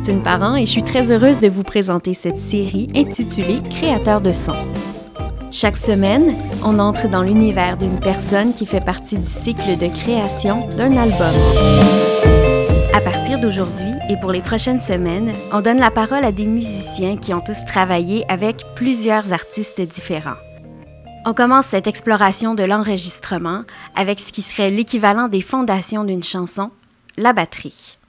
Julie-Christine Parent et je suis très heureuse de vous présenter cette série intitulée Créateur de son. Chaque semaine, on entre dans l'univers d'une personne qui fait partie du cycle de création d'un album. À partir d'aujourd'hui et pour les prochaines semaines, on donne la parole à des musiciens qui ont tous travaillé avec plusieurs artistes différents. On commence cette exploration de l'enregistrement avec ce qui serait l'équivalent des fondations d'une chanson, la batterie.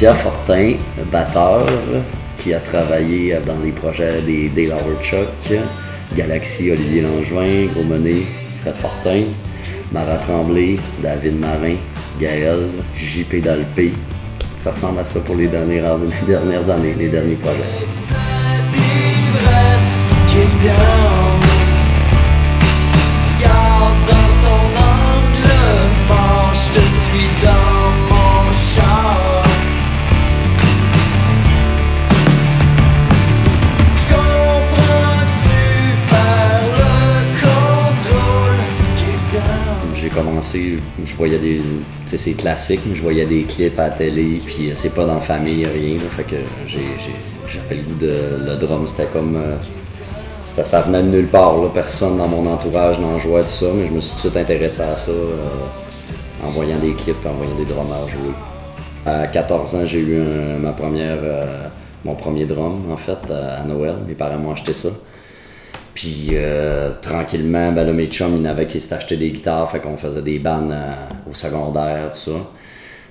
Pierre Fortin, batteur, qui a travaillé dans les projets des Dale Chuck, Galaxy, Olivier Langevin, Gros Monet, Fred Fortin, Marat Tremblay, David Marin, Gaël, JP Dalpé. Ça ressemble à ça pour les dernières, années, les derniers projets. je voyais des. Tu sais, c'est classique, mais je voyais des clips à la télé, puis euh, c'est pas dans la famille, rien. fait que j'avais le goût de. Le drum, c'était comme. Euh, ça venait de nulle part, personne dans mon entourage n'en jouait de ça, mais je me suis tout de suite intéressé à ça euh, en voyant des clips, en voyant des drummers jouer. À 14 ans, j'ai eu ma première, mon premier drum, en fait, à Noël. Mes parents m'ont acheté ça. Puis euh, tranquillement, ben là, mes chums, ils n'avaient qui s'étaient acheté des guitares, fait qu'on faisait des bandes euh, au secondaire, tout ça.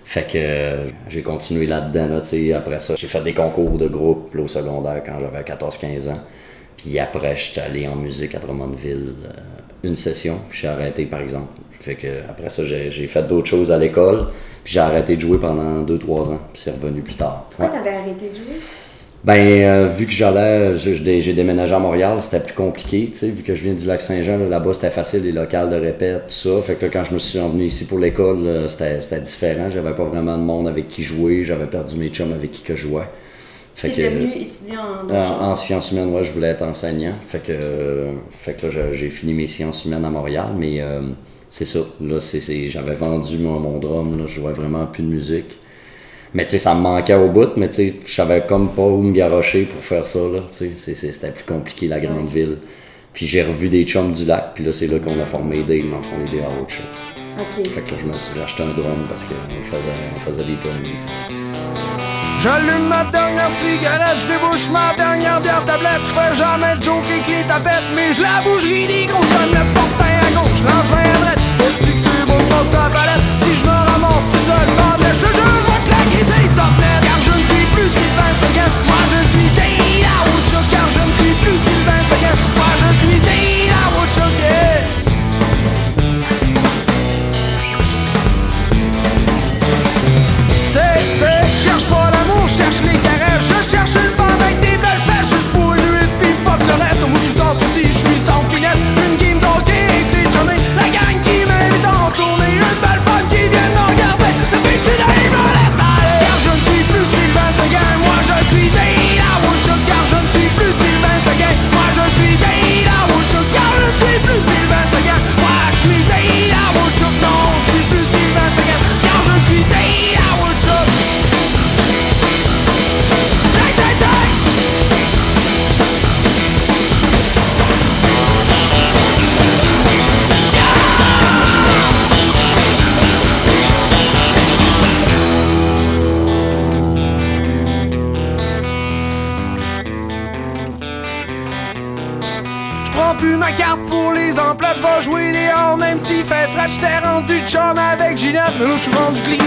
Fait que euh, j'ai continué là-dedans, là, après ça. J'ai fait des concours de groupe au secondaire quand j'avais 14-15 ans. Puis après, j'étais allé en musique à Drummondville une session, puis j'ai arrêté par exemple. Fait que après ça, j'ai fait d'autres choses à l'école, puis j'ai arrêté de jouer pendant 2-3 ans, puis c'est revenu plus tard. Pourquoi t'avais arrêté de jouer? Ben, euh, vu que j'allais, j'ai déménagé à Montréal, c'était plus compliqué, tu sais, vu que je viens du lac Saint-Jean, là-bas c'était facile, les locales de répète, tout ça. Fait que quand je me suis revenu ici pour l'école, c'était différent. J'avais pas vraiment de monde avec qui jouer, j'avais perdu mes chums avec qui que je jouais. Fait que, étudier en, en, sciences humaines, moi je voulais être enseignant. Fait que, fait que là, j'ai fini mes sciences humaines à Montréal, mais euh, c'est ça. Là, j'avais vendu mon, mon drum, là, je jouais vraiment plus de musique. Mais tu sais, ça me manquait au bout, mais tu sais, je savais comme pas où me garocher pour faire ça, là. Tu sais, c'était plus compliqué, la grande ville. Puis j'ai revu des chums du lac, puis là, c'est là qu'on a formé des dans le fond, les autre OK. Fait que là, je me suis acheté un drum parce qu'on faisait, on faisait des tonnes, J'allume ma dernière cigarette, je débouche ma dernière bière tablette. Je fais jamais de joke avec les tapettes, mais je l'avoue, je ris des grosses omelettes. Fortin à gauche, lance à droite. Est-ce que c'est beau pour sa palette? Si je me ramasse tout seul, je te jure, car je ne suis plus Sylvain Seguin Moi je Ginette, mais là j'suis rendu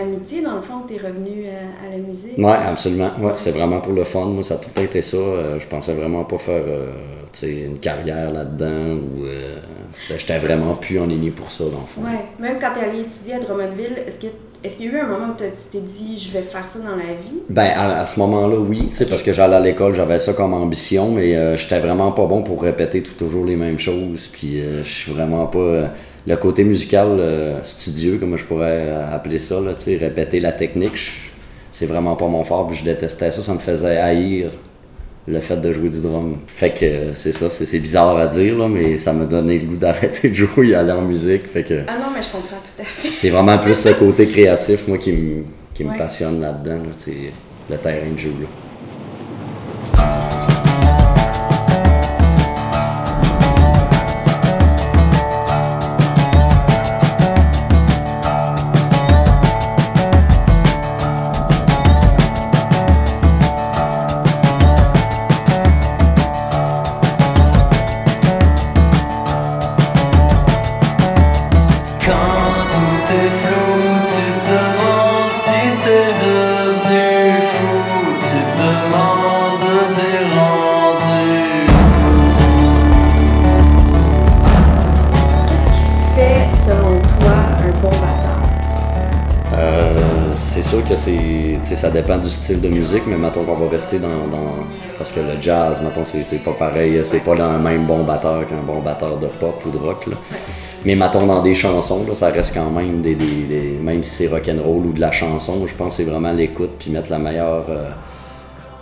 l'amitié, dans le fond, que tu es revenu euh, à à la musique. Ouais, absolument. Ouais, c'est vraiment pour le fun. Moi, ça a tout été ça. Euh, je pensais vraiment pas faire euh, tu sais, une carrière là-dedans. ou euh, J'étais vraiment plus en ligne pour ça, dans le fond. Ouais, même quand t'es allé étudier à Drummondville, est-ce que est-ce qu'il y a eu un moment où tu t'es dit je vais faire ça dans la vie? Ben, à, ce moment-là, oui, tu sais, parce que j'allais à l'école, j'avais ça comme ambition, mais euh, j'étais vraiment pas bon pour répéter toujours les mêmes choses. Puis euh, je suis vraiment pas. euh, le côté musical euh, studieux, comme je pourrais appeler ça, là, répéter la technique, c'est vraiment pas mon fort, puis je détestais ça, ça me faisait haïr le fait de jouer du drum. Fait que euh, c'est ça, c'est bizarre à dire, là, mais ça m'a donné le goût d'arrêter de jouer et aller en musique. Fait que. Ah non, mais je comprends tout à fait. C'est vraiment plus le côté créatif, moi, qui me qui Ouais. passionne là-dedans. là. C'est le terrain de jeu. Là. Ça dépend du style de musique, mais mettons qu'on va rester dans, dans- parce que le jazz, mettons, c'est, pas pareil, c'est pas le même bon batteur qu'un bon batteur de pop ou de rock. Mais mettons dans des chansons, ça reste quand même des, même si c'est rock'n'roll ou de la chanson, je pense que c'est vraiment l'écoute puis mettre la meilleure. euh,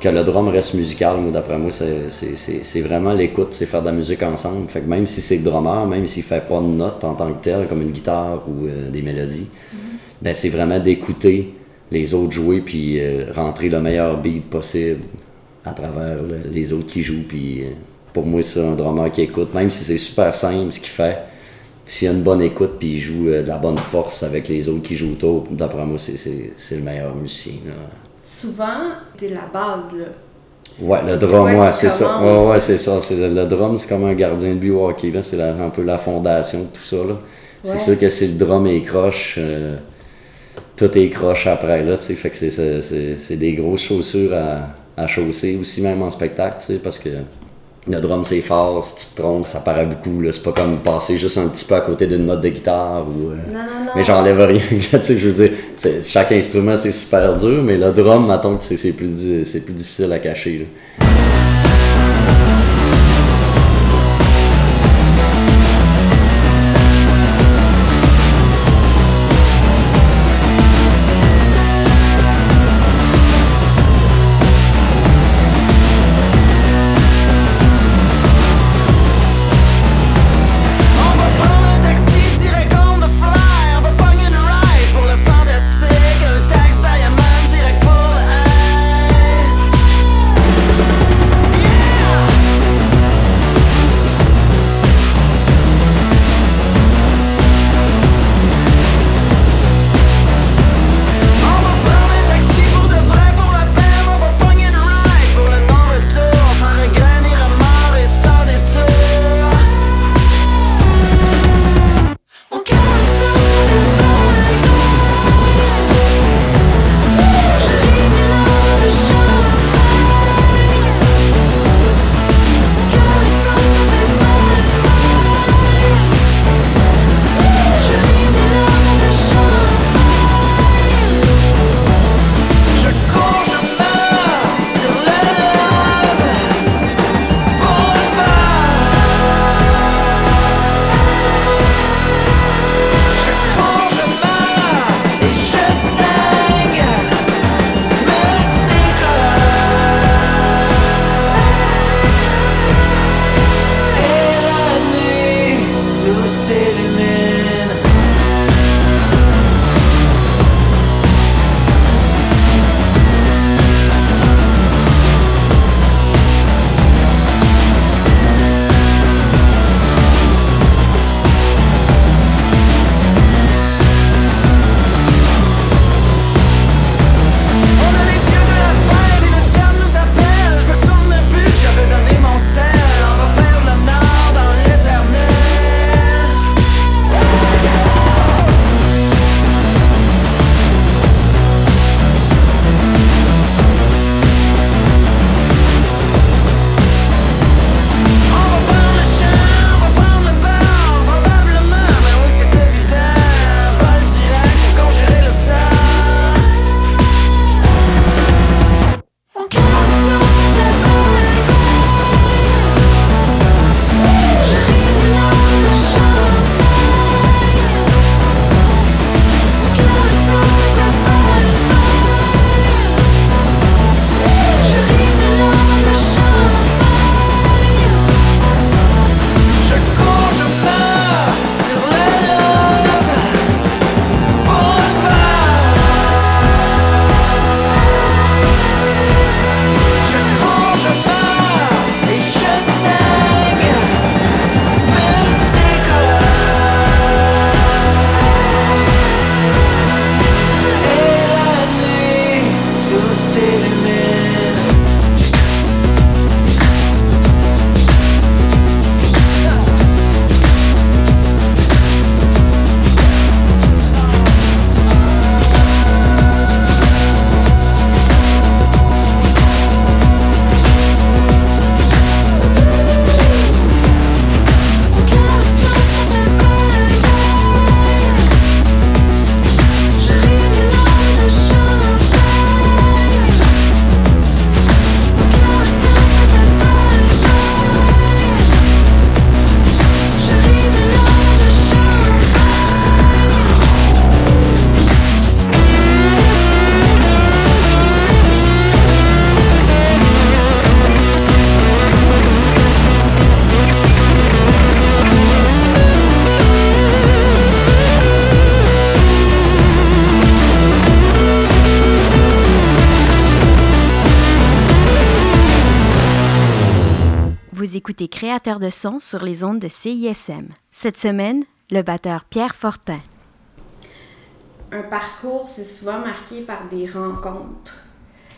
que le drum reste musical, moi d'après moi, c'est vraiment l'écoute, c'est faire de la musique ensemble. Fait que même si c'est le drummer, même s'il fait pas de notes en tant que tel, comme une guitare ou euh, des mélodies, ben c'est vraiment d'écouter les autres jouer puis euh, rentrer le meilleur beat possible à travers le- les autres qui jouent. Puis euh, pour moi, c'est un drummer qui écoute, même si c'est super simple ce qu'il fait. S'il y a une bonne écoute puis il joue euh, de la bonne force avec les autres qui jouent autour, d'après moi, c'est, c'est, c'est le meilleur musicien. là. Souvent, t'es la base, là. Ouais, C'est le drum, ouais, c'est ça. Ouais, ouais, c'est ça. C'est le, le drum, c'est comme un gardien de but hockey, là. C'est un peu la fondation de tout ça, là. C'est sûr que si le drum est croche, euh, tout est croche après, là, tu sais. Fait que c'est- c'est- c'est c'est des grosses chaussures à, à chausser, aussi même en spectacle, tu sais, parce que le drum, c'est fort. Si tu te trompes, ça paraît beaucoup, là. C'est pas comme passer juste un petit peu à côté d'une note de guitare ou... euh, Non, non, non. mais j'enlève rien, tu sais, je veux dire, c'est- chaque instrument c'est super dur, mais le drum, mettons que c'est c'est plus, plus difficile à cacher. là. Écoutez Créateur de son sur les ondes de CISM. Cette semaine, le batteur Pierre Fortin. Un parcours, c'est souvent marqué par des rencontres.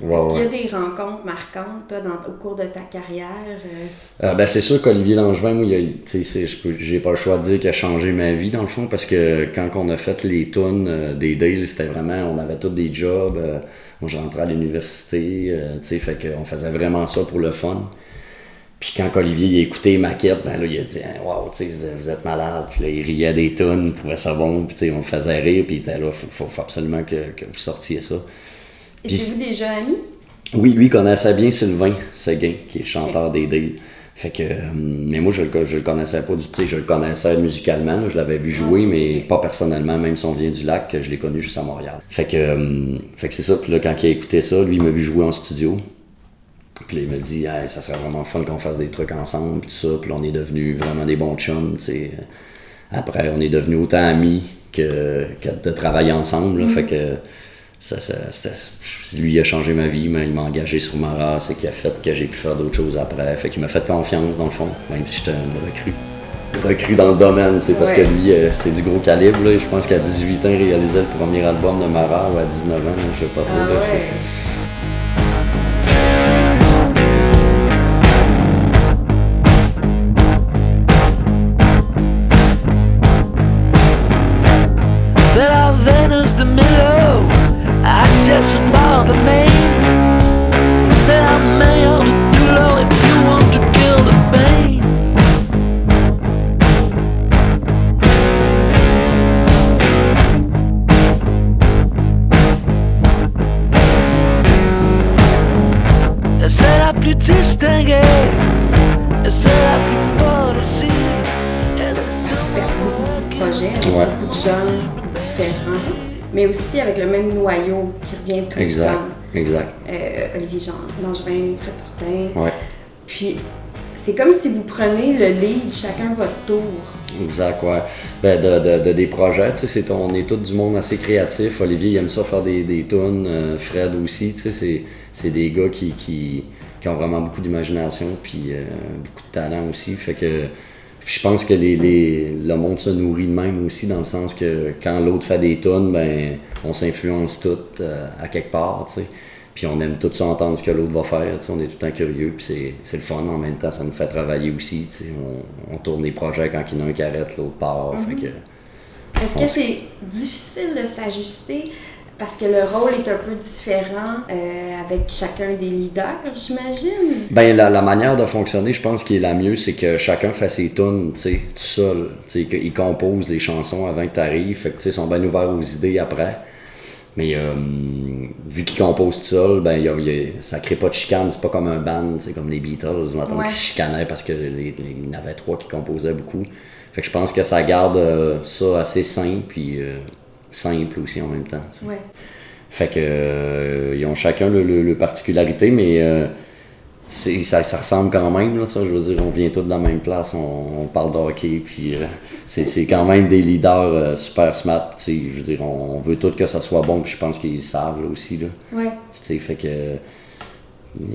Ouais, Est-ce qu'il y ouais. a des rencontres marquantes, toi, dans- au cours de ta carrière? euh? Euh, ben, c'est sûr qu'Olivier Langevin, moi, j'ai pas le choix de dire qu'il a changé ma vie, dans le fond, parce que quand on a fait les tunes euh, des Dales, c'était vraiment, on avait tous des jobs. euh, moi, je rentrais à l'université, euh, tu sais, fait qu'on faisait vraiment ça pour le fun. Puis quand Olivier il a écouté les maquettes, ben là, il a dit Hein, Wow, tu sais, vous êtes- malade. Puis là, il riait des tunes, il trouvait ça bon, puis tu sais, on le faisait rire, puis il était là, faut, absolument que, que vous sortiez ça. Étiez-vous déjà amis? Oui, lui il connaissait bien Sylvain Seguin, qui est le chanteur des Dales. Fait que, euh, mais moi, je le, je le connaissais pas du tout. Tu sais, Je le connaissais musicalement, je l'avais vu jouer, mais pas personnellement, même si on vient du lac, que je l'ai connu juste à Montréal. Fait que, euh, fait que c'est ça. Puis là, quand il a écouté ça, lui, il m'a vu jouer en studio. Puis là, il m'a dit, Hey, ça serait vraiment fun qu'on fasse des trucs ensemble, puis tout ça. Puis là, on est devenus vraiment des bons chums, tu sais. Après, on est devenus autant amis que, que de travailler ensemble. là. Fait que ça, ça, lui, il a changé ma vie, mais il m'a engagé sur ma race et qui a fait que j'ai pu faire d'autres choses après. Fait qu'il m'a fait confiance, dans le fond, même si j'étais un recrue. Recrue dans le domaine, tu sais, parce que lui, euh, c'est du gros calibre. Là. Je pense qu'à 18 ans, il réalisait le premier album de Mara, ou à 19 ans, je sais pas trop. Ah là, ouais. La Vénus de Milo, assise sur le bord de Maine. C'est la meilleure de douleur if you want to kill the pain. Et C'est la plus distinguée, et c'est la plus forte aussi. Et c'est Tu fais beaucoup de projets avec Ouais. Mais aussi avec le même noyau qui revient tout Exact, le temps. exact. Euh, Olivier Jean, Langevin, Fred Fortin. Ouais. Puis, c'est comme si vous prenez le lead chacun votre tour. Exact, ouais. Ben, de, de, de des projets, tu sais, c'est- on est tous du monde assez créatif. Olivier, il aime ça faire des, des tunes. euh, Fred aussi, tu sais, c'est, c'est des gars qui, qui, qui ont vraiment beaucoup d'imagination, puis euh, beaucoup de talent aussi. Fait que puis je pense que les, les, le monde se nourrit de même aussi, dans le sens que quand l'autre fait des tunes, ben, on s'influence tous euh, à quelque part, tu sais. Puis on aime tout ça entendre ce que l'autre va faire, tu sais, on est tout le temps curieux, puis c'est, c'est le fun en même temps, ça nous fait travailler aussi, tu sais. On, on tourne les projets quand il y en a un qui arrête, l'autre part, fait que... Est-ce que c'est difficile de s'ajuster parce que le rôle est un peu différent euh, avec chacun des leaders, j'imagine? Ben, la, la manière de fonctionner, je pense qui est la mieux, c'est que chacun fait ses tunes, tu sais, tout seul. Tu sais, qu'ils composent des chansons avant que tu arrives. Fait que, tu sais, ils sont bien ouverts aux idées après. Mais euh, vu qu'ils composent tout seul, ben, y a- y a- ça crée pas de chicane. C'est pas comme un band, c'est comme les Beatles, maintenant Ouais. qui chicanaient parce que les, les- il y en avait trois qui composaient beaucoup. Fait que je pense que ça garde euh, ça assez simple, puis euh, simple aussi en même temps. Ouais. Fait que euh, ils ont chacun le, le- le particularité, mais euh, ça, ça ressemble quand même. Là, ça, je veux dire, on vient tous de la même place, on, on parle de hockey, puis euh, c'est quand même des leaders super smart. Je veux dire, on, on veut tous que ça soit bon, puis je pense qu'ils savent là, aussi. Là, Ouais. Fait que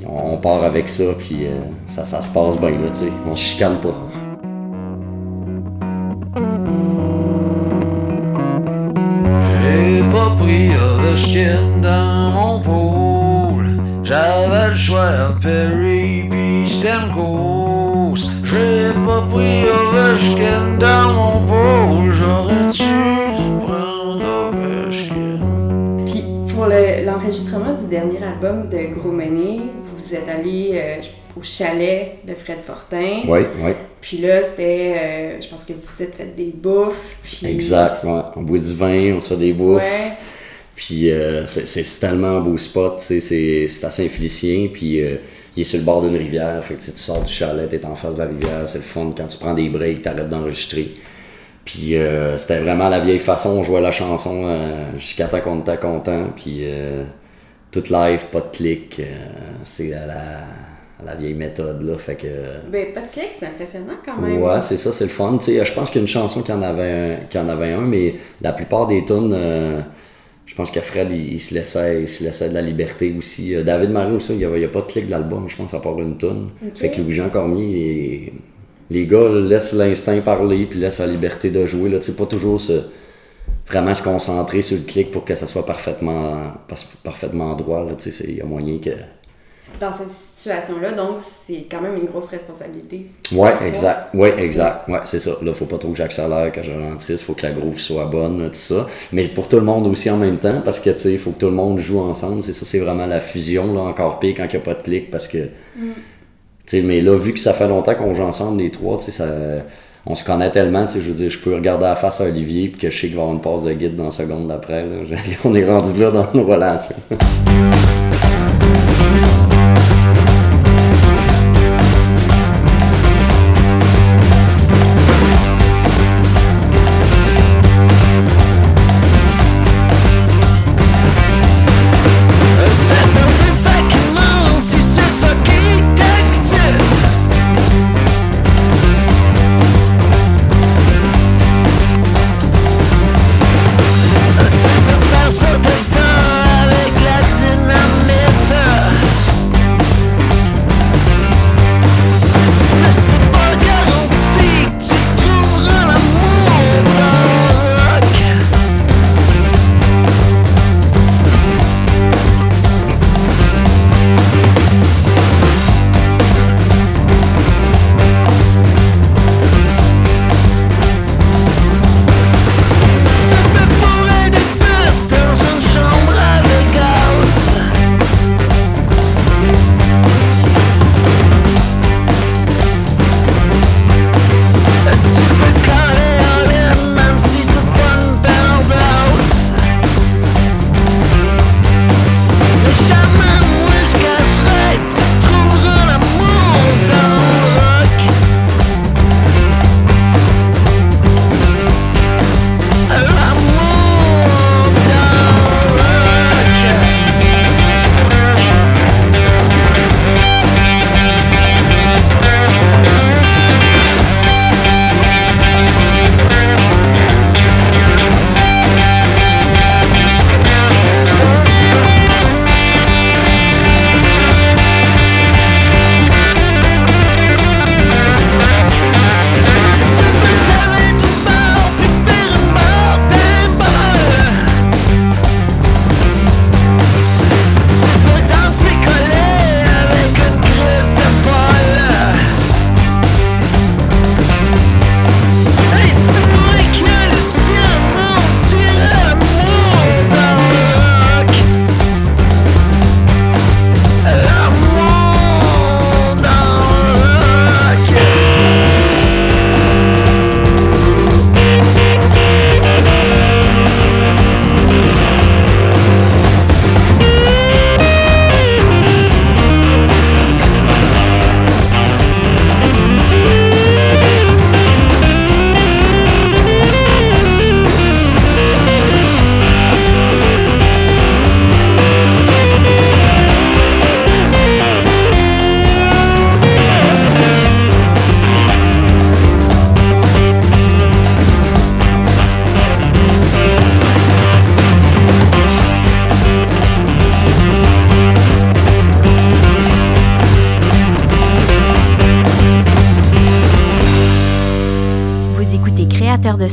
on, on part avec ça, puis ça, ça se passe bien. Là, on se chicane pas. Ovechkin dans mon. J'avais le choix entre Perry pis Stamkos. J'ai pas pris Ovechkin dans mon. J'aurais dû prendre Ovechkin. Puis pour le- l'enregistrement du dernier album de Gros Mené, vous êtes allé euh, au chalet de Fred Fortin. Oui, oui, Puis là, c'était. euh, je pense que vous vous êtes fait des bouffes. Puis exact. ouais. On boit du vin, on se fait des bouffes. Ouais. Puis euh, c'est c'est tellement un beau spot, c'est c'est assez infelicien, puis euh, il est sur le bord d'une rivière, fait que tu sors du chalet, t'es en face de la rivière, c'est le fun quand tu prends des breaks, t'arrêtes d'enregistrer. Puis euh, c'était vraiment la vieille façon, on jouait la chanson euh, jusqu'à temps qu'on était content, puis euh, tout live, pas de clic, euh, c'est à la, à la vieille méthode là, fait que... Ben, pas de clic, c'est impressionnant quand même. Ouais, c'est ça, c'est le fun. Tu sais, je pense qu'il y a une chanson qui en avait un, qui en avait un mais la plupart des tunes, euh, je pense que Fred, il, il se laissait, il se laissait de la liberté aussi. Euh, David Marie aussi, il n'y a, a pas de clic de l'album, je pense, à part une tonne. Fait que Louis-Jean Cormier, il- les gars laissent l'instinct parler, puis laissent la liberté de jouer. Là, tu sais, pas toujours se, vraiment se concentrer sur le clic pour que ça soit parfaitement, parfaitement droit. Là, il y a moyen que... Dans situation-là, donc, c'est quand même une grosse responsabilité. Toi. exact. Ouais, exact. Ouais, c'est ça. Là, faut pas trop que j'accélère, que je ralentisse. Faut que la groove soit bonne, tout ça. Mais pour tout le monde aussi en même temps, parce que, tu sais, il faut que tout le monde joue ensemble. C'est ça, c'est vraiment la fusion, là, encore pire quand il n'y a pas de clic, parce que... Mm. Tu sais, mais là, vu que ça fait longtemps qu'on joue ensemble, les trois, tu sais, ça... On se connaît tellement, tu sais, je veux dire, je peux regarder la face à Olivier, puis que je sais qu'il va avoir une passe de guide dans la seconde d'après. On est rendu là dans nos relations.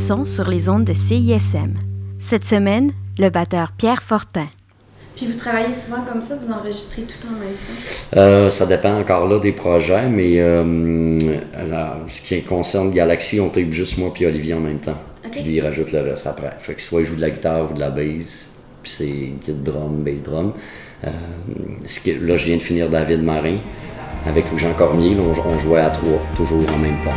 Sur les ondes de CISM. Cette semaine, le batteur Pierre Fortin. Puis vous travaillez souvent comme ça, vous enregistrez tout en même temps? Euh, ça dépend encore là des projets, mais euh, alors, ce qui concerne Galaxy, on tape juste moi puis Olivier en même temps. Ok. Puis lui, il rajoute le reste après. Fait que soit il joue de la guitare ou de la bass, puis c'est guide drum, bass drum. Euh, ce que- là, je viens de finir David Marin avec Jean Cormier. Là, on, on jouait à trois, toujours en même temps.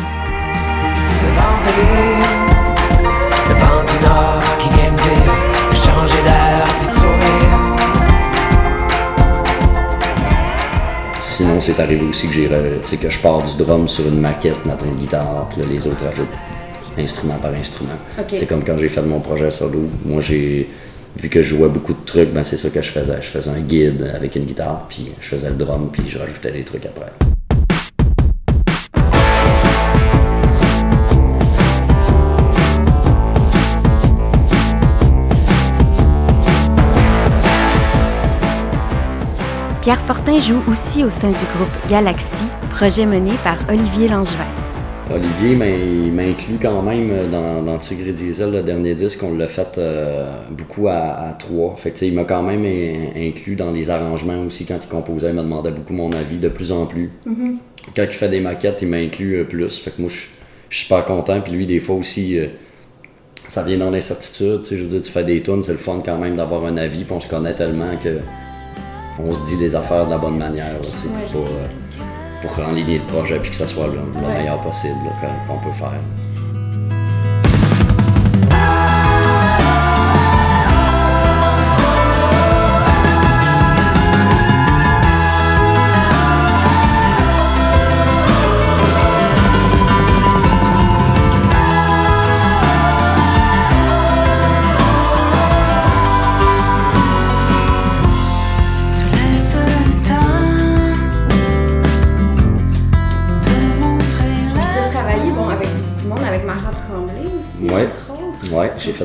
Vent du nord qui vient me dire de changer d'air puis de sourire. Sinon, c'est arrivé aussi que j'ai, re- tu sais, que je pars du drum sur une maquette, mettons une guitare, puis là, les autres rajoutent instrument par instrument. C'est comme quand j'ai fait mon projet solo. Moi, j'ai vu que je jouais beaucoup de trucs, ben c'est ça que je faisais. Je faisais un guide avec une guitare, puis je faisais le drum, puis je rajoutais les trucs après. Pierre Fortin joue aussi au sein du groupe Galaxy, projet mené par Olivier Langevin. Olivier m'inclut quand même dans, dans Tigre et Diesel, le dernier disque, on l'a fait euh, beaucoup à, à trois. Fait que, il m'a quand même in- inclus dans les arrangements aussi quand il composait, il me demandait beaucoup mon avis de plus en plus. Quand il fait des maquettes, il m'inclut euh, plus. Fait que moi, je suis super content. Puis lui, des fois aussi, euh, ça vient dans l'incertitude. Je veux dire, tu fais des tunes, c'est le fun quand même d'avoir un avis. Puis on se connaît tellement que on se dit les affaires de la bonne manière, là, pour, euh, pour enligner le projet puis que ça soit le, le meilleur possible qu'on peut faire.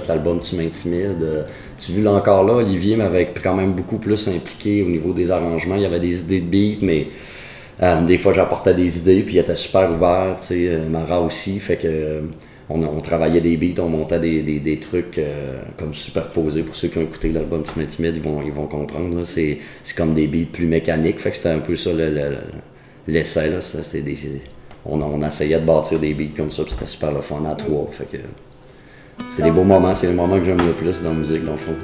L'album Tu m'intimides. Euh, Tu vu là encore là, Olivier m'avait quand même beaucoup plus impliqué au niveau des arrangements. Il y avait des idées de beats, mais euh, des fois j'apportais des idées, puis il était super ouvert. Tu sais, euh, Mara aussi, fait que on, travaillait des beats, on montait des, des, trucs comme superposés. Pour ceux qui ont écouté l'album Tu m'intimides, ils vont, ils vont comprendre. C'est, comme des beats plus mécaniques, fait que c'était un peu ça le, le- l'essai. On essayait de bâtir des beats comme ça, puis c'était super le fun à trois. Fait que, c'est des beaux moments, c'est les moments que j'aime le plus dans la musique, dans le fond.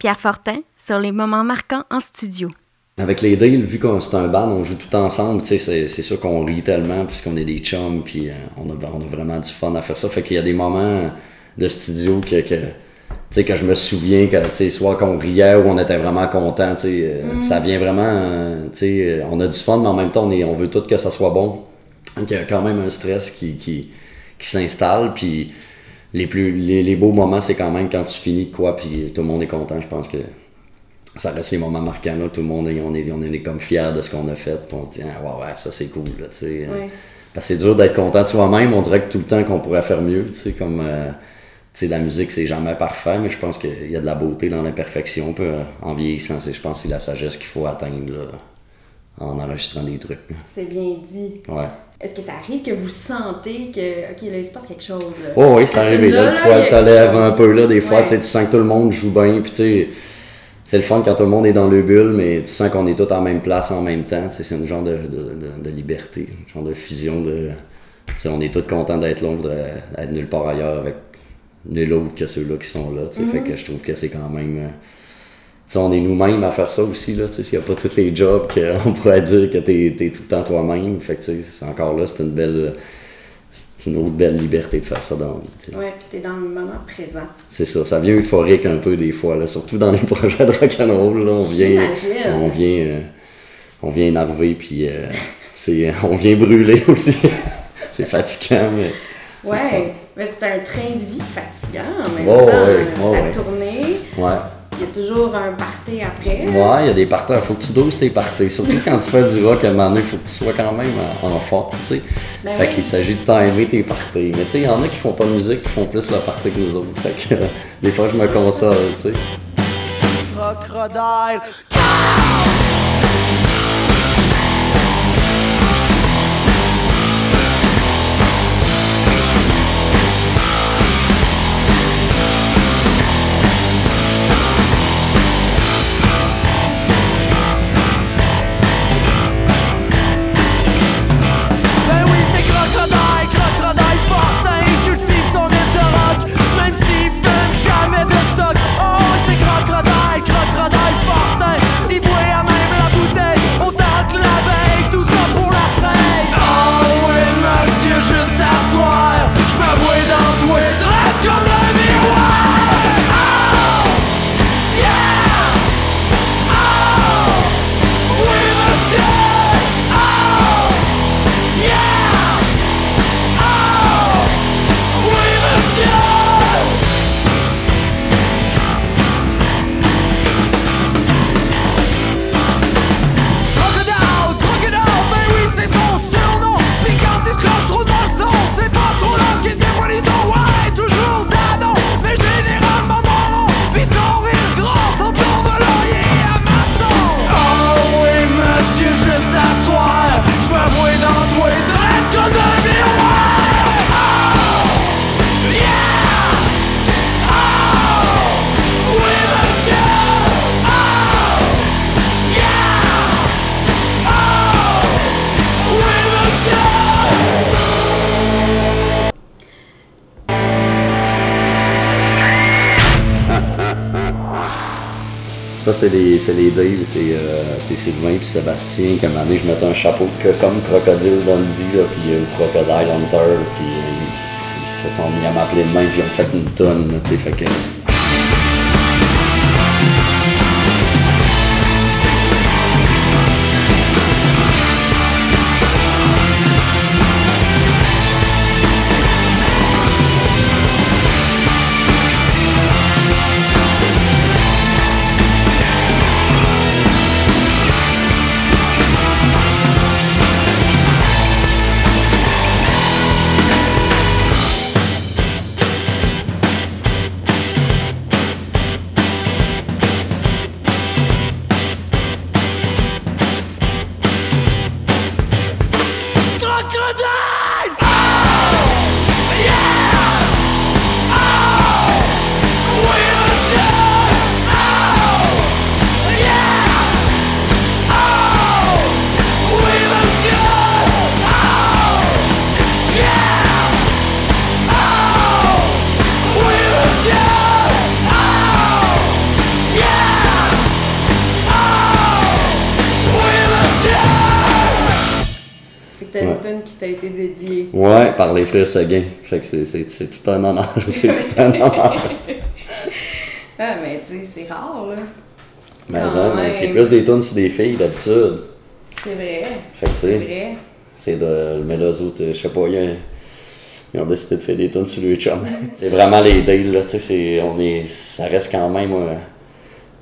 Pierre Fortin sur les moments marquants en studio. Avec les drills, vu qu'on c'est un band, on joue tout ensemble, c'est, c'est sûr qu'on rit tellement puisqu'on est des chums, puis euh, on, a, on a vraiment du fun à faire ça. Fait qu'il y a des moments de studio que, que, je me souviens que, soit qu'on riait ou on était vraiment content, euh, ça vient vraiment, euh, on a du fun, mais en même temps, on, est, on veut tout que ça soit bon. Donc il y a quand même un stress qui, qui, qui s'installe, puis les, plus, les, les beaux moments, c'est quand même quand tu finis de quoi, puis tout le monde est content, je pense que ça reste les moments marquants là tout le monde est, on est on est comme fiers de ce qu'on a fait puis on se dit ah ouais, ouais ça c'est cool là tu sais parce que c'est dur d'être content de soi-même on dirait que tout le temps qu'on pourrait faire mieux tu sais comme euh, tu sais la musique c'est jamais parfait mais je pense qu'il y a de la beauté dans l'imperfection peu euh, en vieillissant c'est je pense que c'est la sagesse qu'il faut atteindre là en enregistrant des trucs. C'est bien dit. Ouais. Est-ce que ça arrive que vous sentez que, ok, là, il se passe quelque chose? Là? Oh oui, ça arrive. et Là, là, poil il y a te quelque lève chose. un peu, là, des fois. Ouais. Tu sens que tout le monde joue bien. Puis, tu sais, c'est le fun quand tout le monde est dans le bulle, mais tu sens qu'on est tous en même place en même temps. C'est une genre de, de, de- de liberté, une genre de fusion de. On est tous contents d'être là, on voudrait être nulle part ailleurs avec nul autre que ceux-là qui sont là. sais. Fait que je trouve que c'est quand même. euh, tu on est nous-mêmes à faire ça aussi, là. Tu sais, s'il n'y a pas tous les jobs qu'on pourrait dire que t'es es tout le temps toi-même. Fait que, tu c'est encore là, c'est une belle. C'est une autre belle liberté de faire ça dans la vie. tu sais. Ouais, puis t'es dans le moment présent. C'est ça, ça vient euphorique un peu des fois, là, surtout dans les projets de rock'n'roll, là, on vient, on vient, euh, on vient énerver, puis euh, tu on vient brûler aussi. c'est fatigant, mais Ouais, mais c'est un train de vie fatigant en même Ouais, temps. ouais, ouais, la ouais. tournée. Ouais, il y a toujours un party après. ouais, il y a des parties, faut que tu doses tes parties, surtout quand tu fais du rock, à un moment donné, faut que tu sois quand même en, en forme, tu sais. Ben fait oui. qu'il s'agit de timer tes parties. Mais tu sais, il y en a qui font pas de musique, qui font plus la partie que les autres. Fait que euh, des fois, je me console, tu sais. Crocodile. C'est les, c'est les Dave, c'est euh, c'est Sylvain puis Sébastien qui, à un moment je mettais un chapeau de co- comme Crocodile Dundee, puis euh, Crocodile Hunter, puis euh, ils, se sont mis à m'appeler de même, puis ils ont fait une tonne, tu sais, fait que... t'a été dédiée. Ouais, par les frères Seguin, fait que c'est- c'est c'est tout un honneur, c'est tout un honneur. Ah, mais tu sais, c'est rare, là. Mais ça, c'est plus des tunes sur des filles d'habitude. C'est vrai. Fait que C'est vrai. c'est de. Mais là, autres, je sais pas, ils, ils ont décidé de faire des tunes sur le chum. c'est vraiment les deals, là, tu sais, on est. Ça reste quand même euh,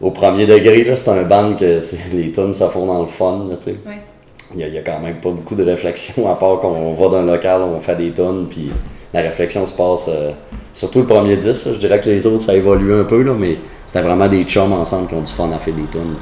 au premier degré, là, c'est un band que les tunes se font dans le fun, là, tu sais. Ouais. Il y, a, quand même pas beaucoup de réflexion à part qu'on va dans un local, on fait des tonnes, puis la réflexion se passe. euh, surtout le premier disque, là, je dirais que les autres ça évolue un peu, là, mais c'était vraiment des chums ensemble qui ont du fun à faire des tonnes.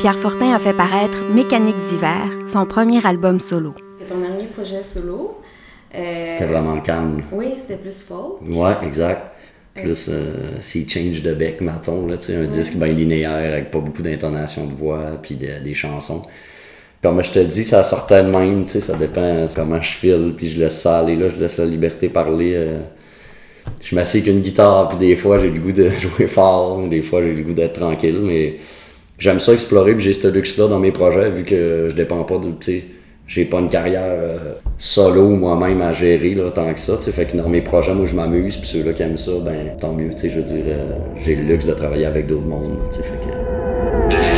Pierre Fortin a fait paraître Mécanique d'hiver, son premier album solo. C'est ton dernier projet solo. Euh, C'était vraiment calme. Oui, c'était plus folk. Ouais, exact. Plus euh, Sea Change de Beck, maton, là, tu sais, un disque bien linéaire avec pas beaucoup d'intonation de voix, puis de- des chansons. Comme je te dis, ça sortait de même, tu sais, ça dépend comment je file, puis je laisse ça aller, là, je laisse la liberté parler. euh. je m'assieds avec une guitare, puis des fois j'ai le goût de jouer fort, des fois j'ai le goût d'être tranquille, mais j'aime ça explorer, puis j'ai ce luxe-là dans mes projets, vu que je dépends pas de, sais, j'ai pas une carrière euh, solo moi-même à gérer là, tant que ça, tu sais, fait que dans mes projets, moi je m'amuse, puis ceux-là qui aiment ça, ben tant mieux, je veux dire, euh, j'ai le luxe de travailler avec d'autres mondes, là, fait que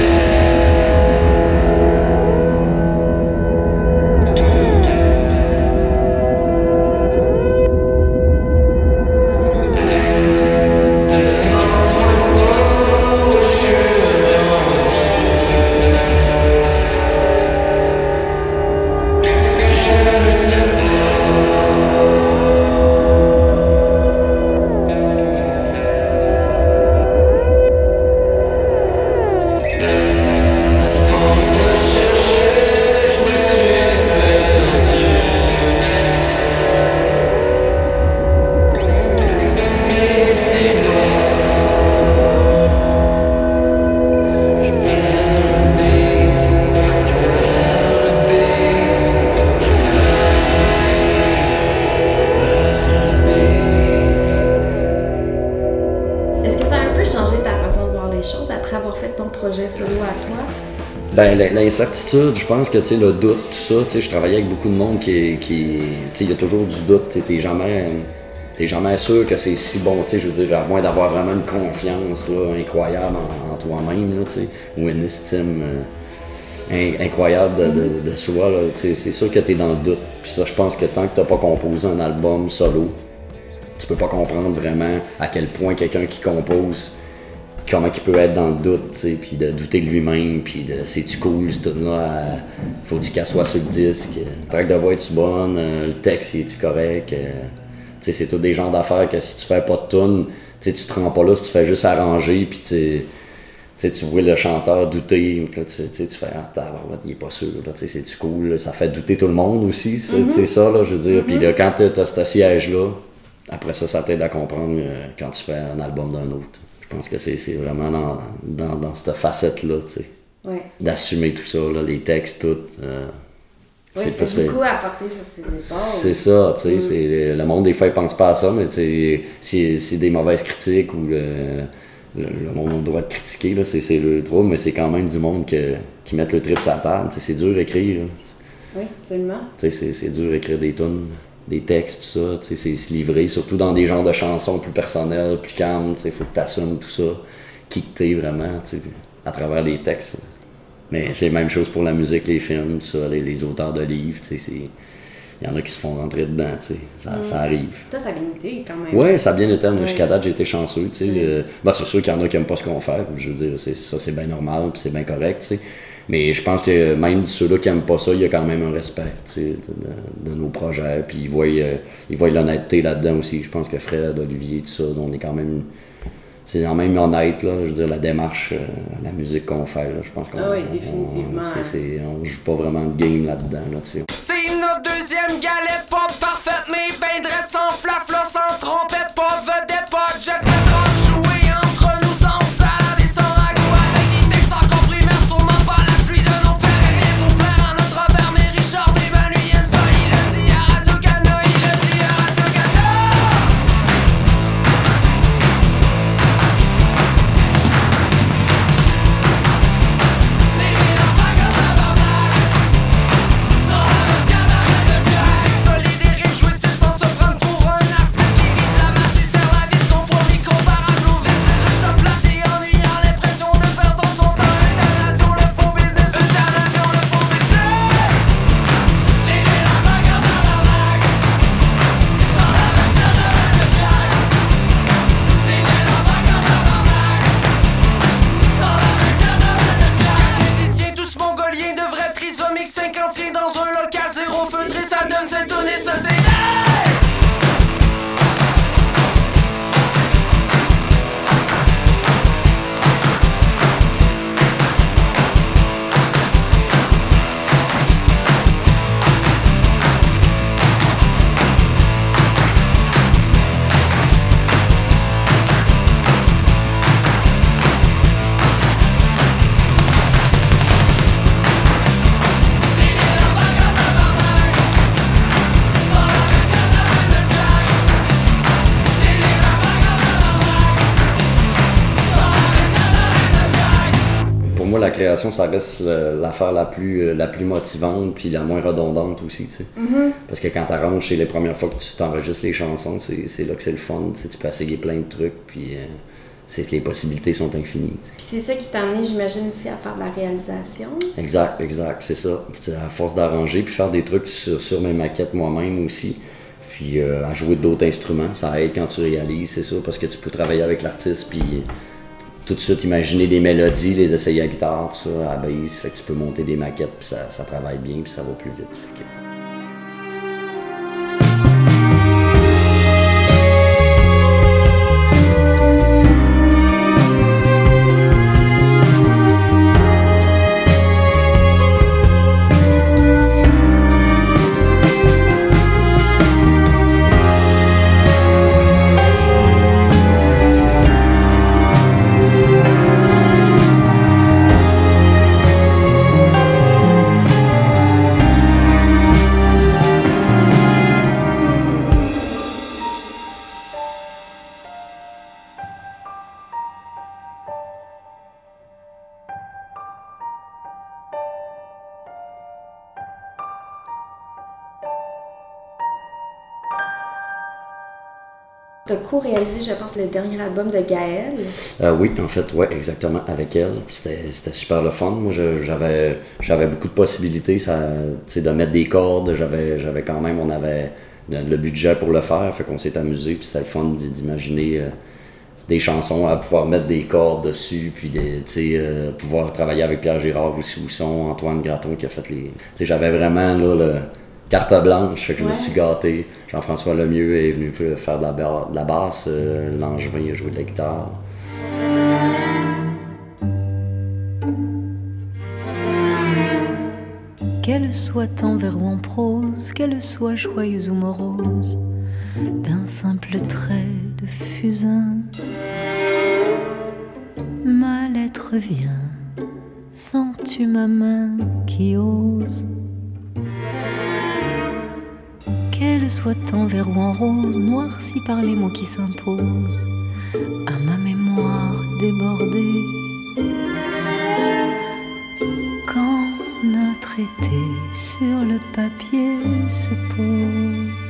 je pense que, le doute, tout ça, je travaillais avec beaucoup de monde qui, il y a toujours du doute, t'es jamais, t'es jamais sûr que c'est si bon, je veux dire, à moins d'avoir vraiment une confiance incroyable en, toi-même, ou une estime euh, in- incroyable de, soi, c'est sûr que t'es dans le doute. Puis ça, je pense que tant que t'as pas composé un album solo, tu peux pas comprendre vraiment à quel point quelqu'un qui compose comment il peut être dans le doute, tu sais, puis de douter de lui-même, puis de c'est-tu cool, ce tune-là, faut-tu qu'elle soit sur le disque, euh, le track de voix est-tu bonne, euh, le texte est-tu correct, euh, tu sais, c'est tout des genres d'affaires que si tu fais pas de tune, tu sais, tu te rends pas là si tu fais juste arranger, puis tu tu sais, tu vois le chanteur douter, là, tu, sais, fais Ah, il est pas sûr, là, tu sais, c'est-tu cool, là? ça fait douter tout le monde aussi, tu sais, ça, là, je veux dire. Puis là, quand t'as t'as ce siège-là, après ça, ça t'aide à comprendre euh, quand tu fais un album d'un autre. Je pense que c'est vraiment dans, dans, dans cette facette-là, tu sais, Ouais. d'assumer tout ça, là, les textes, tout. euh, Ouais, c'est beaucoup à porter sur ses épaules. c'est ça, tu sais, c'est le monde des fois il pense pas à ça, mais tu sais, si c'est des mauvaises critiques ou le, le, le monde a le droit de critiquer, là, c'est, le trouble, mais c'est quand même du monde que, qui met le trip sur la table, c'est dur d'écrire, là. Oui, absolument. tu sais, c'est, dur d'écrire des tunes, des textes, tout ça, tu c'est se livrer, surtout dans des genres de chansons plus personnelles, plus calmes, tu sais, faut que t'assumes tout ça, qui que t'es vraiment, tu à travers les textes. Mais c'est la même chose pour la musique, les films, tout ça, les, les auteurs de livres, tu. Il y en a qui se font rentrer dedans, tu sais, ça, ça arrive. Toi, ça a bien été quand même. Ouais, ça a bien été, jusqu'à date, j'ai été chanceux, tu sais. euh, ben, c'est sûr qu'il y en a qui aiment pas ce qu'on fait, je veux dire, c'est, ça c'est bien normal, puis c'est bien correct, tu sais. Mais je pense que même ceux-là qui aiment pas ça, il y a quand même un respect, tu sais, de, de- de nos projets, puis ils voient, euh, ils voient l'honnêteté là-dedans aussi. Je pense que Fred, Olivier, tout ça, on est quand même... C'est quand même honnête, là, je veux dire, la démarche, euh, la musique qu'on fait, là, je pense qu'on... Ah oui, on- définitivement. c'est- c'est- on joue pas vraiment de game là-dedans, là, tu sais. C'est notre deuxième galette, pas parfaite, mais ben dresse, sans flafla, sans trompette, pas vedette, pas jet ça reste l'affaire la plus, euh, la plus motivante puis la moins redondante aussi, tu sais. Parce que quand t'arranges, c'est les premières fois que tu t'enregistres les chansons, c'est là que c'est le fun, tu sais, tu peux essayer plein de trucs, puis euh, les possibilités sont infinies, tu sais. Puis c'est ça qui t'a amené, j'imagine, aussi à faire de la réalisation. Exact, exact, c'est ça. Puis, à force d'arranger, puis faire des trucs sur, sur mes maquettes moi-même aussi, puis euh, à jouer d'autres instruments, ça aide quand tu réalises, c'est ça, parce que tu peux travailler avec l'artiste, puis tout de suite imaginer des mélodies, les essayer à guitare, tout ça, à base, fait que tu peux monter des maquettes, puis ça, ça travaille bien, puis ça va plus vite. Fait que- je pense, le dernier album de Gaëlle. Euh, oui, en fait, ouais, exactement, avec elle. C'était super le fun. Moi, j'avais beaucoup de possibilités ça, de mettre des cordes. J'avais quand même, on avait le, budget pour le faire. Fait qu'on s'est amusé. Puis c'était le fun d'i- d'imaginer euh, des chansons à pouvoir mettre des cordes dessus. Puis des, euh, pouvoir travailler avec Pierre Girard aussi, Housson, Antoine Graton qui a fait les. J'avais vraiment là, le carte blanche. Fait que je me suis gâté. Jean-François Lemieux est venu faire de la, de la basse. Euh, Langevin a joué de la guitare. Qu'elle soit en vers ou en prose, qu'elle soit joyeuse ou morose, d'un simple trait de fusain, ma lettre vient. Sens-tu ma main qui ose Soit en vert ou en rose, noircie par les mots qui s'imposent, à ma mémoire débordée. Quand notre été sur le papier se pose.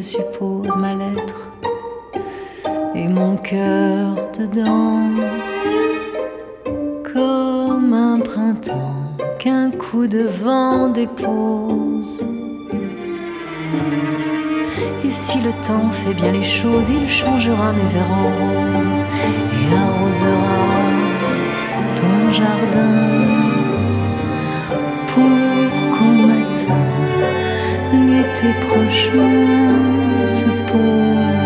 Je suppose, ma lettre et mon cœur dedans, comme un printemps qu'un coup de vent dépose. Et si le temps fait bien les choses, il changera mes vers en rose et arrosera ton jardin pour qu'au matin l'été prochain se pose.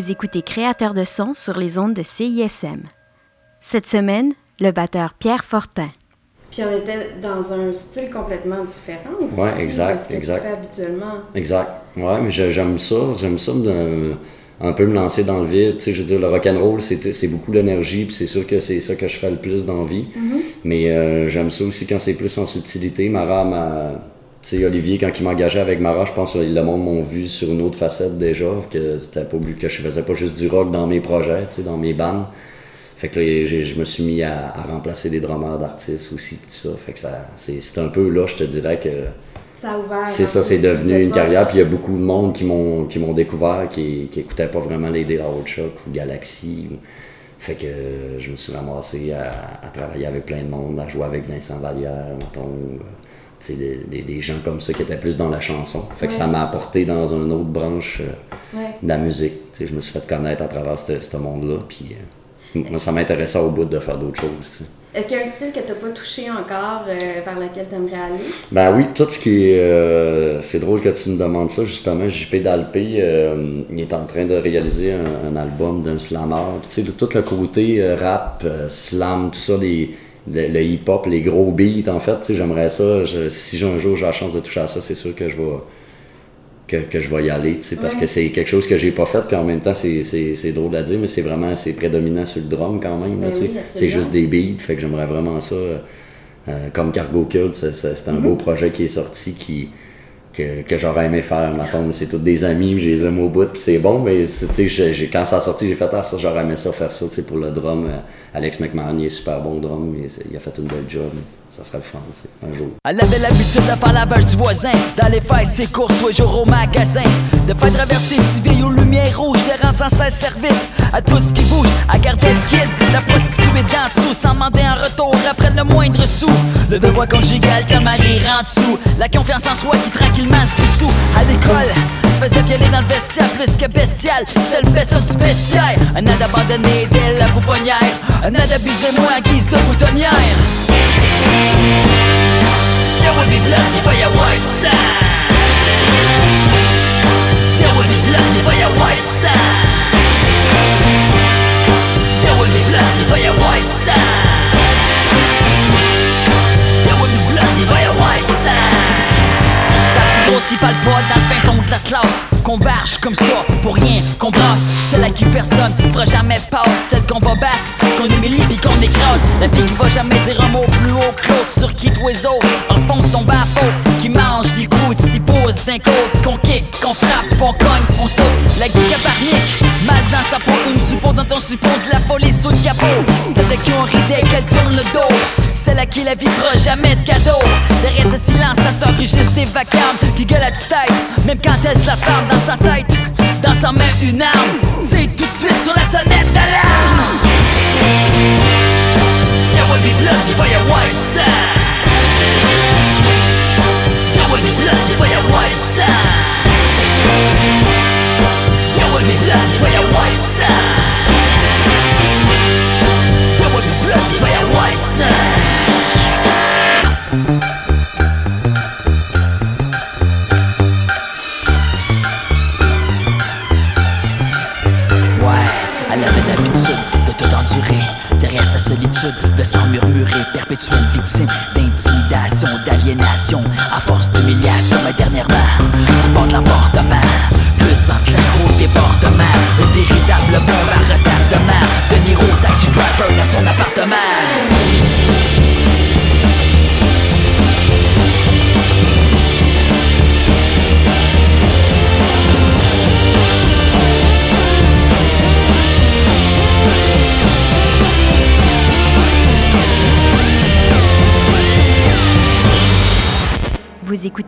Vous écoutez Créateur de son sur les ondes de CISM. Cette semaine, le batteur Pierre Fortin. Puis on était dans un style complètement différent aussi. Ouais, exact, que exact. tu fais habituellement. Exact. Ouais, mais j'ai- j'aime ça. J'aime ça de, un peu me lancer dans le vide. Tu sais, je veux dire, le rock'n'roll, c'est c'est beaucoup d'énergie, puis c'est sûr que c'est ça que je fais le plus dans la vie. Mais euh, j'aime ça aussi quand c'est plus en subtilité. Mara m'a. Tu sais, Olivier, quand il m'engageait avec Mara, je pense que le monde m'ont vu sur une autre facette déjà, que c'était pas obligé que je faisais pas juste du rock dans mes projets, tu sais, dans mes bandes. Fait que là, je me suis mis à, à remplacer des drummers d'artistes aussi, tout ça. Fait que ça, c'est un peu là, je te dirais que Ça a ouvert. c'est un ça, c'est devenu une carrière. Puis il y a beaucoup de monde qui m'ont qui m'ont découvert, qui, qui écoutaient pas vraiment les Day Shock ou Galaxy. ou- Fait que je me suis ramassé à, à travailler avec plein de monde, à jouer avec Vincent Vallière, mettons. ou, euh, des, des- des gens comme ça qui étaient plus dans la chanson. Fait que ça m'a apporté dans une autre branche euh, Ouais. de la musique. Je me suis fait connaître à travers ce monde-là. Puis euh, moi, ça m'intéressait au bout de faire d'autres choses. Est-ce qu'il y a un style que tu n'as pas touché encore euh, vers lequel tu aimerais aller? Ben oui, tout ce qui est. c'est drôle que tu me demandes ça, justement. JP Dalpé, il est en train de réaliser un, un album d'un slammer. Tu sais, tout le côté rap, slam, tout ça, des, le, le hip-hop, les gros beats, en fait, j'aimerais ça. Je- si j'ai un jour j'ai la chance de toucher à ça, c'est sûr que je vais. Que, que je vais y aller, parce que c'est quelque chose que j'ai pas fait, puis en même temps, c'est, drôle à dire, mais c'est vraiment, c'est prédominant sur le drum quand même, Ben oui, c'est juste des beats, fait que j'aimerais vraiment ça. euh, comme Cargo Cult, c'est, un Mhm. beau projet qui est sorti qui, que, j'aurais aimé faire. Mettons, c'est tous des amis, je les aime au bout, puis c'est bon, mais j'ai- quand ça a sorti, j'ai fait ah, ça, j'aurais aimé ça faire ça, tu sais, pour le drum. euh, Alex McMahon, il est super bon drum, c'est- il a fait une belle job. Ça serait le fun, un jour. Elle avait l'habitude de faire la vache du voisin, d'aller faire ses courses tous les au magasin, de faire traverser du vieil aux lumières rouges, de rendre sans cesse service à tout ce qui bouge, à garder le kid, la prostituée d'en dessous, sans demander un retour après le moindre sou. Le devoir conjugal que Marie en dessous, la confiance en soi qui tranquillement se dissout. À l'école, se faisait violer dans le vestiaire plus que bestial, c'était le best du bestiaire. Un ad abandonné dès la pouponnière, un ad abusé moi en guise de boutonnière. There will be blood if I white side. Qui parle pas dans le fin fond de la classe Converge comme ça, pour rien qu'on brasse. Celle à qui personne fera jamais passe. Celle qu'on va battre, qu'on humilie puis qu'on écrase. La fille qui va jamais dire un mot plus haut que l'autre Sur qui tous en fond tombe à Qui mange des coups, s'y pose d'un côte. Qu'on kick, qu'on frappe, qu'on cogne, on saute. La geek abarnique, mal dans sa peau. Une suppos dont on suppose la folie sous le capot. Celle de qui on dès qu'elle tourne le dos celle à qui la vie fera jamais de cadeau Derrière ce silence, ça se enregistre des vacarmes Qui gueule à tête, même quand elle se la ferme dans sa tête Dans sa main une arme. C'est tout de suite sur la sonnette d'alarme. There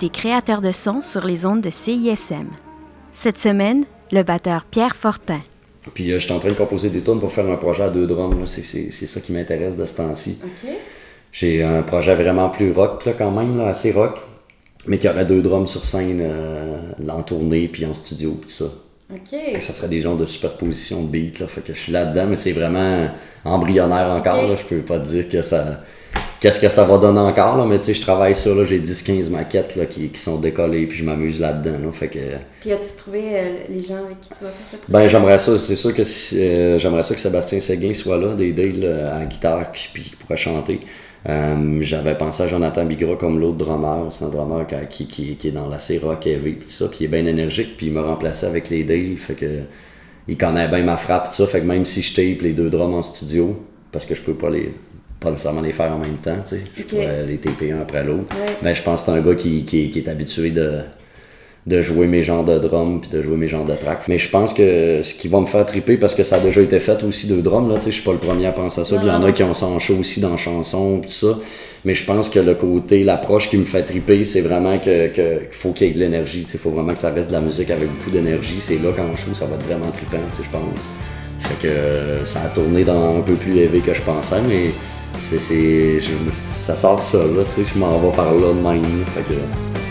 Vous écoutez Créateur de son sur les ondes de CISM. Cette semaine, le batteur Pierre Fortin. Puis euh, je suis en train de composer des tunes pour faire un projet à deux drums. C'est, c'est, c'est ça qui m'intéresse de ce temps-ci. J'ai un projet vraiment plus rock là, quand même, là, assez rock. Mais qui aurait deux drums sur scène euh, en tournée puis en studio puis tout ça. OK. Fait que ça serait des genres de superposition de beats. Là. Fait que je suis là-dedans, mais c'est vraiment embryonnaire encore. Ok. Là. Je peux pas dire que ça. Qu'est-ce que ça va donner encore, là, mais tu sais, je travaille sur, là, j'ai 10-15 maquettes là, qui, qui sont décollées, puis je m'amuse là-dedans. Là, fait que, Puis as-tu trouvé euh, les gens avec qui tu vas faire projet? ben, j'aimerais ça, c'est sûr que si- euh, j'aimerais ça que Sébastien Séguin soit là, des Dale à la guitare, qui, puis qui pourrait chanter. Euh, J'avais pensé à Jonathan Bigra comme l'autre drummer, c'est un drummer qui, qui, qui est dans la rock heavy, puis tout ça, puis il est bien énergique, puis il m'a remplacé avec les Dale, fait que il connaît bien ma frappe, tout ça, fait que même si je tape les deux drums en studio, parce que je peux pas les pas nécessairement les faire en même temps, tu sais, je Ok. pourrais les taper un après l'autre, Ouais. mais je pense que c'est un gars qui, qui, qui est habitué de de jouer mes genres de drums puis de jouer mes genres de tracks. Mais je pense que ce qui va me faire triper, parce que ça a déjà été fait aussi de drums, là, tu sais, je suis pas le premier à penser à ça. Il y en a qui ont ça en show aussi dans la chanson tout ça. Mais je pense que le côté, l'approche qui me fait triper, c'est vraiment que, que qu'il faut qu'il y ait de l'énergie. Il faut vraiment que ça reste de la musique avec beaucoup d'énergie. C'est là qu'en show, ça va être vraiment trippant, tu sais, je pense. Fait que ça a tourné dans un peu plus élevé que je pensais, mais c'est, ça sort de ça, là, tu sais, je m'en vais par là de même. Fait que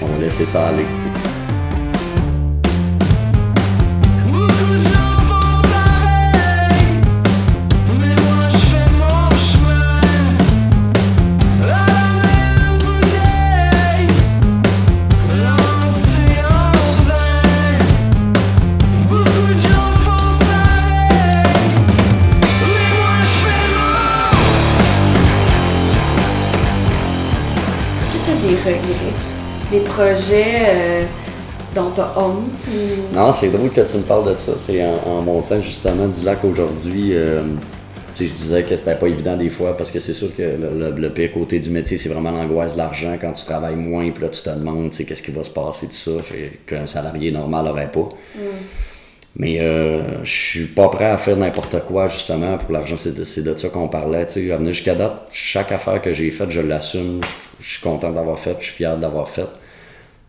on va laisser ça aller, Des projets euh, dont tu as honte ou... Non, c'est drôle que tu me parles de ça. C'est en, en montant justement du lac aujourd'hui. euh, je disais que c'était pas évident des fois parce que c'est sûr que le, le- le pire côté du métier, c'est vraiment l'angoisse de l'argent quand tu travailles moins. Puis là, tu te demandes qu'est-ce qui va se passer, tout ça, fait qu'un salarié normal n'aurait pas. Mais euh, je suis pas prêt à faire n'importe quoi justement pour l'argent. C'est de, ça qu'on parlait. Jusqu'à date, chaque affaire que j'ai faite, je l'assume. Je, suis content d'avoir fait, je suis fier de l'avoir faite.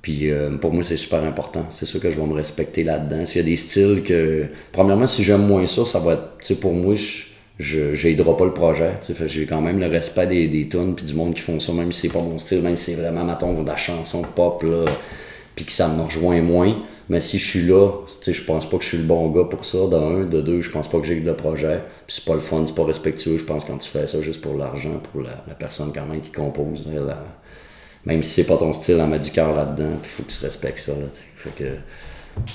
Puis euh, pour moi, c'est super important. C'est sûr que je vais me respecter là-dedans. S'il y a des styles que. Premièrement, si j'aime moins ça, ça va être. Tu sais, pour moi, je. J'aiderai pas le projet. tu sais. J'ai quand même le respect des, des tunes puis du monde qui font ça, même si c'est pas mon style, même si c'est vraiment, mettons, de la chanson pop, là, puis que ça me rejoint moins. Mais si je suis là, tu sais, je pense pas que je suis le bon gars pour ça, de un. De deux, je pense pas que j'ai le projet. Puis c'est pas le fun, c'est pas respectueux, je pense, quand tu fais ça juste pour l'argent, pour la, la personne quand même qui compose. elle, elle- même si c'est pas ton style, elle met du cœur là-dedans, puis faut que tu respectes ça. Là, que,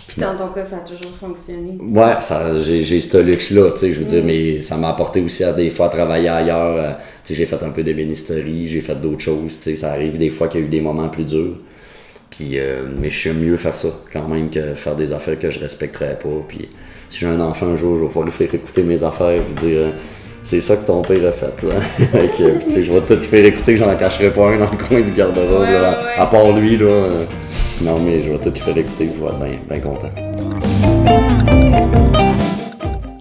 Puis dans ton cas, ça a toujours fonctionné. Ouais, ça, j'ai, j'ai ce luxe-là, tu sais, je veux dire, mais ça m'a apporté aussi à des fois à travailler ailleurs. euh, tu sais, j'ai fait un peu d'ébénisterie, j'ai fait d'autres choses, tu sais, ça arrive des fois qu'il y a eu des moments plus durs. Puis, euh, mais je sais mieux faire ça quand même que faire des affaires que je respecterais pas. Puis, si j'ai un enfant un jour, je vais pouvoir lui faire écouter mes affaires et dire c'est ça que ton père a fait. Là. Fait que, puis, tu sais, je vais tout lui faire écouter, j'en cacherai pas un dans le coin du garde-robe, Ouais, là, ouais, ouais. à part lui. Là, euh, non, mais je vais tout lui faire écouter, je vais être bien bien content.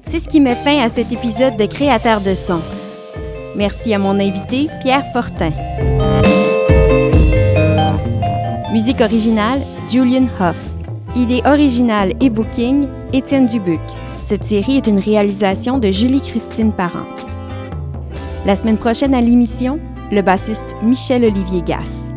C'est ce qui met fin à cet épisode de Créateur de son. Merci à mon invité, Pierre Fortin. Musique originale, Julian Hoff. Idée originale et booking, Étienne Dubuc. Cette série est une réalisation de Julie-Christine Parent. La semaine prochaine à l'émission, le bassiste Michel-Olivier Gasse.